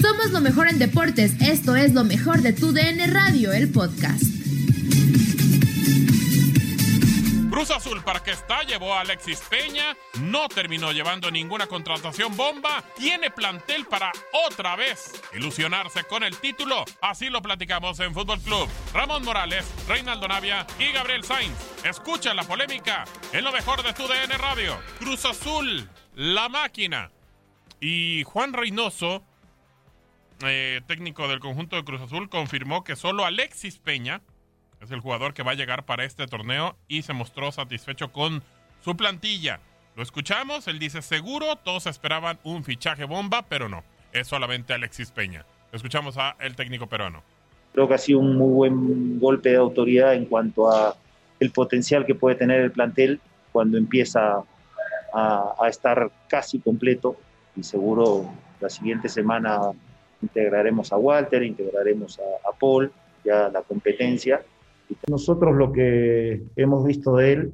Somos lo mejor en deportes. Esto es lo mejor de tu DN Radio, el podcast. Cruz Azul para que está llevó a Alexis Peña, no terminó llevando ninguna contratación bomba, tiene plantel para otra vez ilusionarse con el título. Así lo platicamos en Fútbol Club. Ramón Morales, Reinaldo Navia y Gabriel Sainz. Escucha la polémica en lo mejor de tu DN Radio. Cruz Azul, la máquina. Y Juan Reynoso, eh, técnico del conjunto de Cruz Azul, confirmó que solo Alexis Peña es el jugador que va a llegar para este torneo y se mostró satisfecho con su plantilla. Lo escuchamos, él dice seguro, todos esperaban un fichaje bomba, pero no, es solamente Alexis Peña. Escuchamos a el técnico peruano. Creo que ha sido un muy buen golpe de autoridad en cuanto a el potencial que puede tener el plantel cuando empieza a, a estar casi completo y seguro la siguiente semana integraremos a Walter, integraremos a, a Paul, ya la competencia. Nosotros lo que hemos visto de él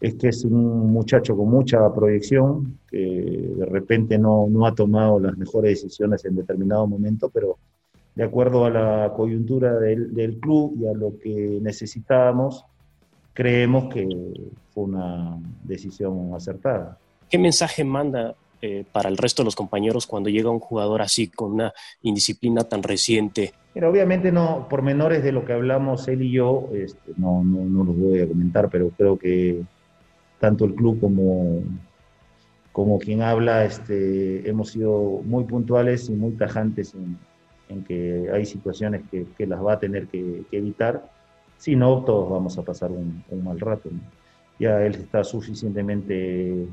es que es un muchacho con mucha proyección, que de repente no, no ha tomado las mejores decisiones en determinado momento, pero de acuerdo a la coyuntura del, del club y a lo que necesitábamos, creemos que fue una decisión acertada. ¿Qué mensaje manda eh, para el resto de los compañeros cuando llega un jugador así, con una indisciplina tan reciente? Pero obviamente no, por menores de lo que hablamos él y yo, este, no, no, no los voy a comentar, pero creo que tanto el club como, como quien habla, este, hemos sido muy puntuales y muy tajantes en, en que hay situaciones que, que, las va a tener que, evitar, si no, todos vamos a pasar un, mal rato. Ya él está suficientemente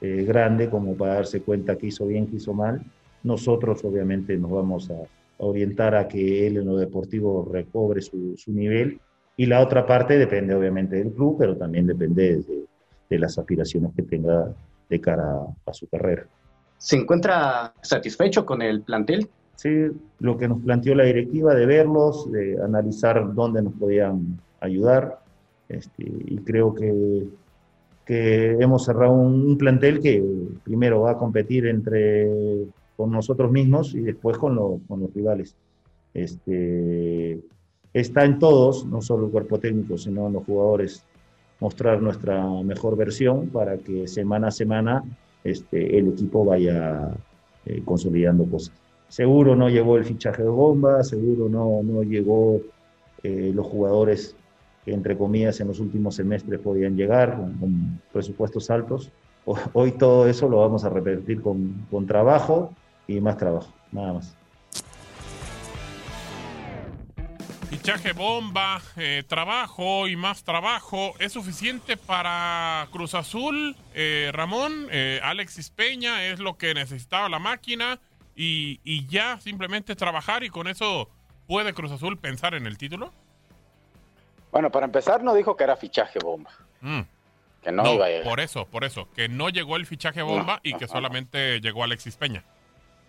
eh, grande como para darse cuenta que hizo bien, que hizo mal. Nosotros obviamente nos vamos a orientar a que él en lo deportivo recobre su, su nivel y la otra parte depende obviamente del club, pero también depende de, de las aspiraciones que tenga de cara a, a su carrera. ¿Se encuentra satisfecho con el plantel? Sí, lo que nos planteó la directiva de verlos, de analizar dónde nos podían ayudar. Este, y creo que hemos cerrado un, un, plantel que primero va a competir entre con nosotros mismos y después con, lo, con los rivales. Este, está en todos, no solo el cuerpo técnico, sino en los jugadores, mostrar nuestra mejor versión para que semana a semana este, el equipo vaya eh, consolidando cosas. Seguro no llegó el fichaje de bomba, seguro no, no llegó eh, los jugadores que entre comillas en los últimos semestres podían llegar con, con presupuestos altos. Hoy todo eso lo vamos a repetir con, con trabajo y más trabajo, nada más. Fichaje bomba, eh, trabajo y más trabajo. ¿Es suficiente para Cruz Azul, eh, Ramón? Eh, Alexis Peña es lo que necesitaba la máquina y, y ya simplemente trabajar y con eso puede Cruz Azul pensar en el título. Bueno, para empezar no dijo que era fichaje bomba. Mm. Que no, no, iba a llegar. Por eso, por eso. Que no llegó el fichaje bomba No, y que no, solamente llegó Alexis Peña.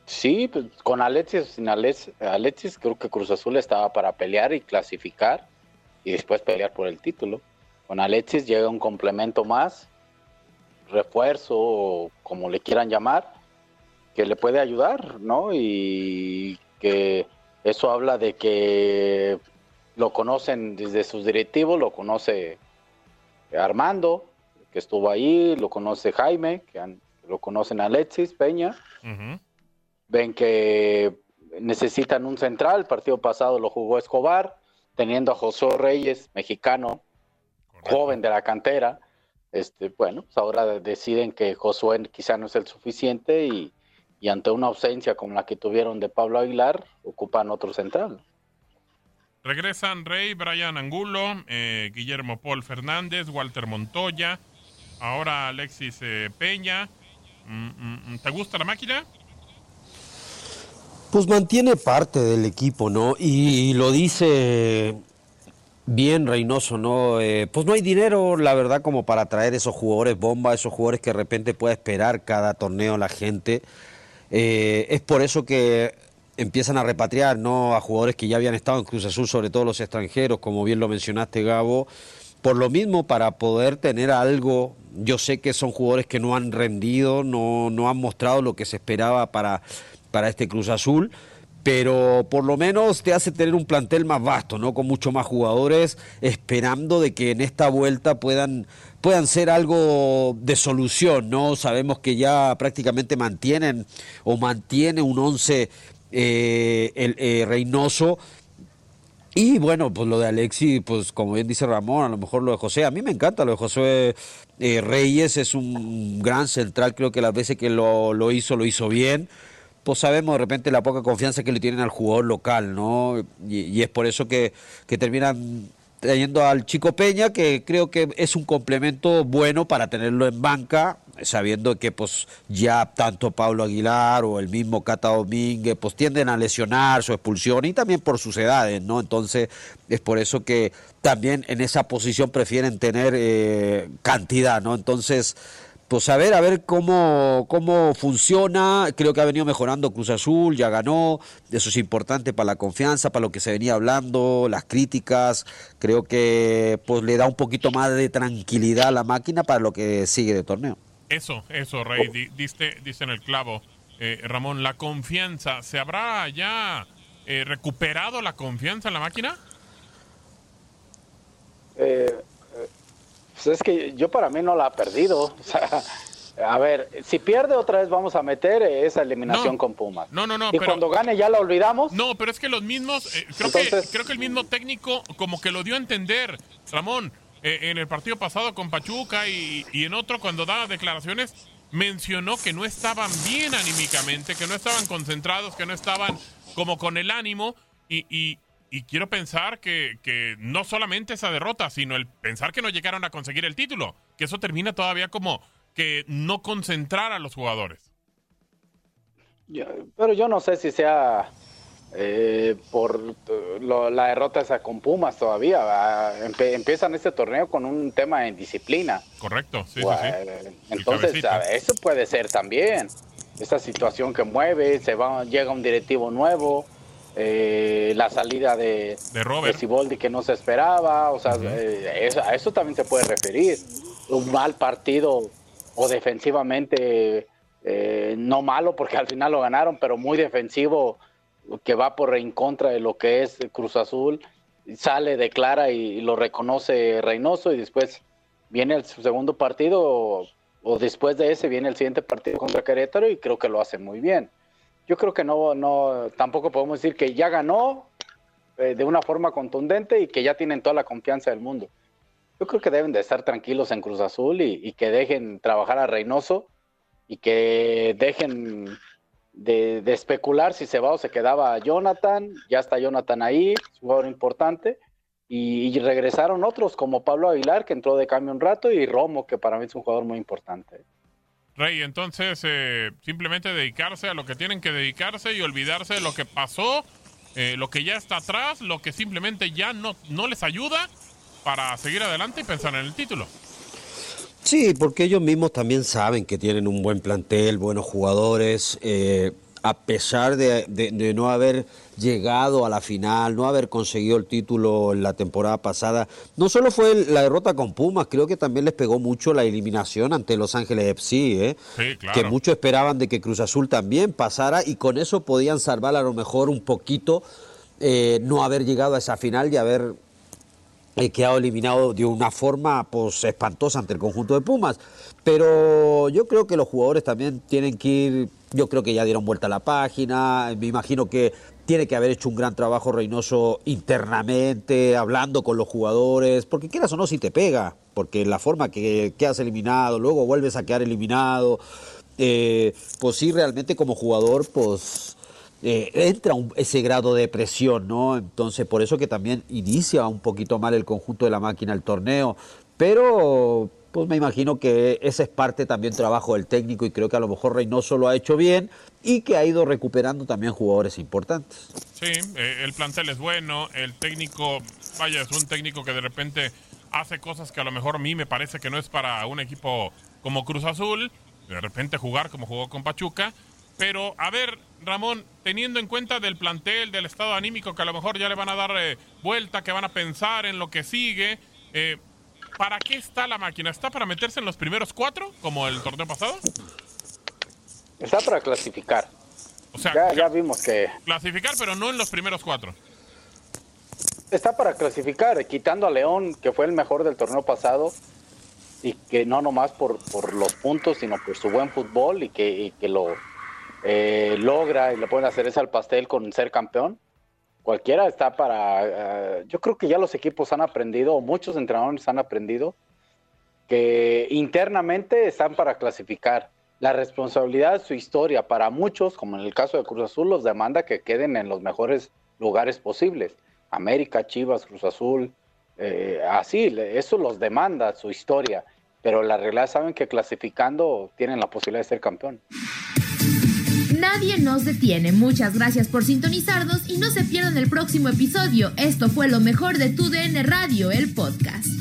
Sí, pues, con Alexis, sin Alex, Alexis, creo que Cruz Azul estaba para pelear y clasificar y después pelear por el título. Con Alexis llega un complemento más, refuerzo, como le quieran llamar, que le puede ayudar, ¿no? Y que eso habla de que lo conocen desde sus directivos, lo conoce Armando, que estuvo ahí, lo conoce Jaime, que han, lo conocen Alexis Peña. Uh -huh. Ven que necesitan un central, el partido pasado lo jugó Escobar, teniendo a José Reyes, mexicano, Correcto. joven de la cantera. Este, bueno, pues ahora deciden que Josué quizá no es el suficiente y, y ante una ausencia como la que tuvieron de Pablo Aguilar, ocupan otro central. Regresan Rey, Brian Angulo, eh, Guillermo Paul Fernández, Walter Montoya, ahora Alexis eh, Peña. Mm, mm, ¿Te gusta la máquina? Pues mantiene parte del equipo, ¿no? Y lo dice bien Reynoso, ¿no? Eh, pues no hay dinero, la verdad, como para traer esos jugadores bomba, esos jugadores que de repente pueda esperar cada torneo la gente. Es por eso que empiezan a repatriar, ¿no? A jugadores que ya habían estado en Cruz Azul, sobre todo los extranjeros, como bien lo mencionaste, Gabo. Por lo mismo, para poder tener algo, yo sé que son jugadores que no han rendido, no, no han mostrado lo que se esperaba para, para este Cruz Azul pero por lo menos te hace tener un plantel más vasto, ¿no? Con muchos más jugadores, esperando de que en esta vuelta puedan, puedan ser algo de solución, ¿no? Sabemos que ya prácticamente mantienen o mantiene un once eh, el eh, Reynoso. Y bueno, pues lo de Alexi, pues como bien dice Ramón, a lo mejor lo de José, a mí me encanta lo de José eh, Reyes, es un gran central, creo que las veces que lo, lo hizo, lo hizo bien pues sabemos de repente la poca confianza que le tienen al jugador local, ¿no? Y, es por eso que, que terminan trayendo al Chico Peña, que creo que es un complemento bueno para tenerlo en banca, sabiendo que pues ya tanto Pablo Aguilar o el mismo Cata Domínguez pues tienden a lesionar su expulsión y también por sus edades, ¿no? Entonces es por eso que también en esa posición prefieren tener eh, cantidad, ¿no? Entonces pues a ver, a ver cómo, cómo funciona. Creo que ha venido mejorando Cruz Azul, ya ganó. Eso es importante para la confianza, para lo que se venía hablando, las críticas. Creo que pues le da un poquito más de tranquilidad a la máquina para lo que sigue de torneo. Eso, eso, Rey, diste, en el clavo. Eh, Ramón, la confianza, ¿se habrá ya eh, recuperado la confianza en la máquina? Eh, pues es que yo para mí no la ha perdido. a ver, si pierde otra vez vamos a meter esa eliminación con Pumas. No, no, no. Y cuando gane ya la olvidamos. No, pero es que los mismos, eh, creo, que, creo que el mismo técnico como que lo dio a entender, Ramón, eh, en el partido pasado con Pachuca y, en otro cuando daba declaraciones, mencionó que no estaban bien anímicamente, que no estaban concentrados, que no estaban como con el ánimo y quiero pensar que, no solamente esa derrota, sino el pensar que no llegaron a conseguir el título, que eso termina todavía como que no concentrar a los jugadores. pero yo no sé si sea eh, por la derrota esa con Pumas todavía. empiezan este torneo con un tema en disciplina. Correcto, sí, sí, sí. Entonces, eso puede ser también. Esa situación que mueve, se va, llega un directivo nuevo eh, la salida de, de Robert Siboldi que no se esperaba, o sea, eh, a eso también se puede referir. Un mal partido o defensivamente eh, no malo porque al final lo ganaron, pero muy defensivo que va por en contra de lo que es Cruz Azul, sale, declara y, lo reconoce Reynoso y después viene el segundo partido o, o después de ese viene el siguiente partido contra Querétaro y creo que lo hace muy bien yo creo que no, no, tampoco podemos decir que ya ganó eh, de una forma contundente y que ya tienen toda la confianza del mundo. Yo creo que deben de estar tranquilos en Cruz Azul y, que dejen trabajar a Reynoso y que dejen de, especular si se va o se quedaba Jonathan. Ya está Jonathan ahí, jugador importante. Y, y, regresaron otros como Pablo Aguilar, que entró de cambio un rato, y Romo, que para mí es un jugador muy importante. Rey, entonces eh, simplemente dedicarse a lo que tienen que dedicarse y olvidarse de lo que pasó, eh, lo que ya está atrás, lo que simplemente ya no, no les ayuda para seguir adelante y pensar en el título. Sí, porque ellos mismos también saben que tienen un buen plantel, buenos jugadores. Eh, a pesar de, no haber llegado a la final, no haber conseguido el título en la temporada pasada, no solo fue la derrota con Pumas, creo que también les pegó mucho la eliminación ante Los Ángeles FC, ¿eh? que muchos esperaban de que Cruz Azul también pasara y con eso podían salvar a lo mejor un poquito eh, no haber llegado a esa final y haber eh, quedado eliminado de una forma pues espantosa ante el conjunto de Pumas. Pero yo creo que los jugadores también tienen que ir yo creo que ya dieron vuelta a la página, me imagino que tiene que haber hecho un gran trabajo Reynoso internamente, hablando con los jugadores, porque quieras o no si te pega, porque la forma que quedas eliminado, luego vuelves a quedar eliminado, eh, pues sí, realmente como jugador, pues eh, entra ese grado de presión, ¿no? Entonces, por eso que también inicia un poquito mal el conjunto de la máquina el torneo, pero pues me imagino que ese es parte también trabajo del técnico y creo que a lo mejor Reynoso lo ha hecho bien y que ha ido recuperando también jugadores importantes. Sí, eh, el plantel es bueno, el técnico, vaya, es un técnico que de repente hace cosas que a lo mejor a mí me parece que no es para un equipo como Cruz Azul, de repente jugar como jugó con Pachuca, pero a ver, Ramón, teniendo en cuenta del plantel, del estado anímico que a lo mejor ya le van a dar eh, vuelta, que van a pensar en lo que sigue, eh, ¿para qué está la máquina? ¿Está para meterse en los primeros cuatro, como el torneo pasado? Está para clasificar. O sea, ya, ya vimos que... Clasificar, pero no en los primeros cuatro. Está para clasificar, quitando a León, que fue el mejor del torneo pasado, y que no nomás por, por los puntos, sino por su buen fútbol y que, y que lo eh, logra y le pueden hacer ese al pastel con ser campeón. Cualquiera está para... eh, yo creo que ya los equipos han aprendido, o muchos entrenadores han aprendido, que internamente están para clasificar. La responsabilidad de su historia para muchos, como en el caso de Cruz Azul, los demanda que queden en los mejores lugares posibles. América, Chivas, Cruz Azul, eh, así, eso los demanda su historia. Pero la realidad saben que clasificando tienen la posibilidad de ser campeón. Nadie nos detiene. Muchas gracias por sintonizarnos y no se pierdan el próximo episodio. Esto fue lo mejor de tu DN Radio, el podcast.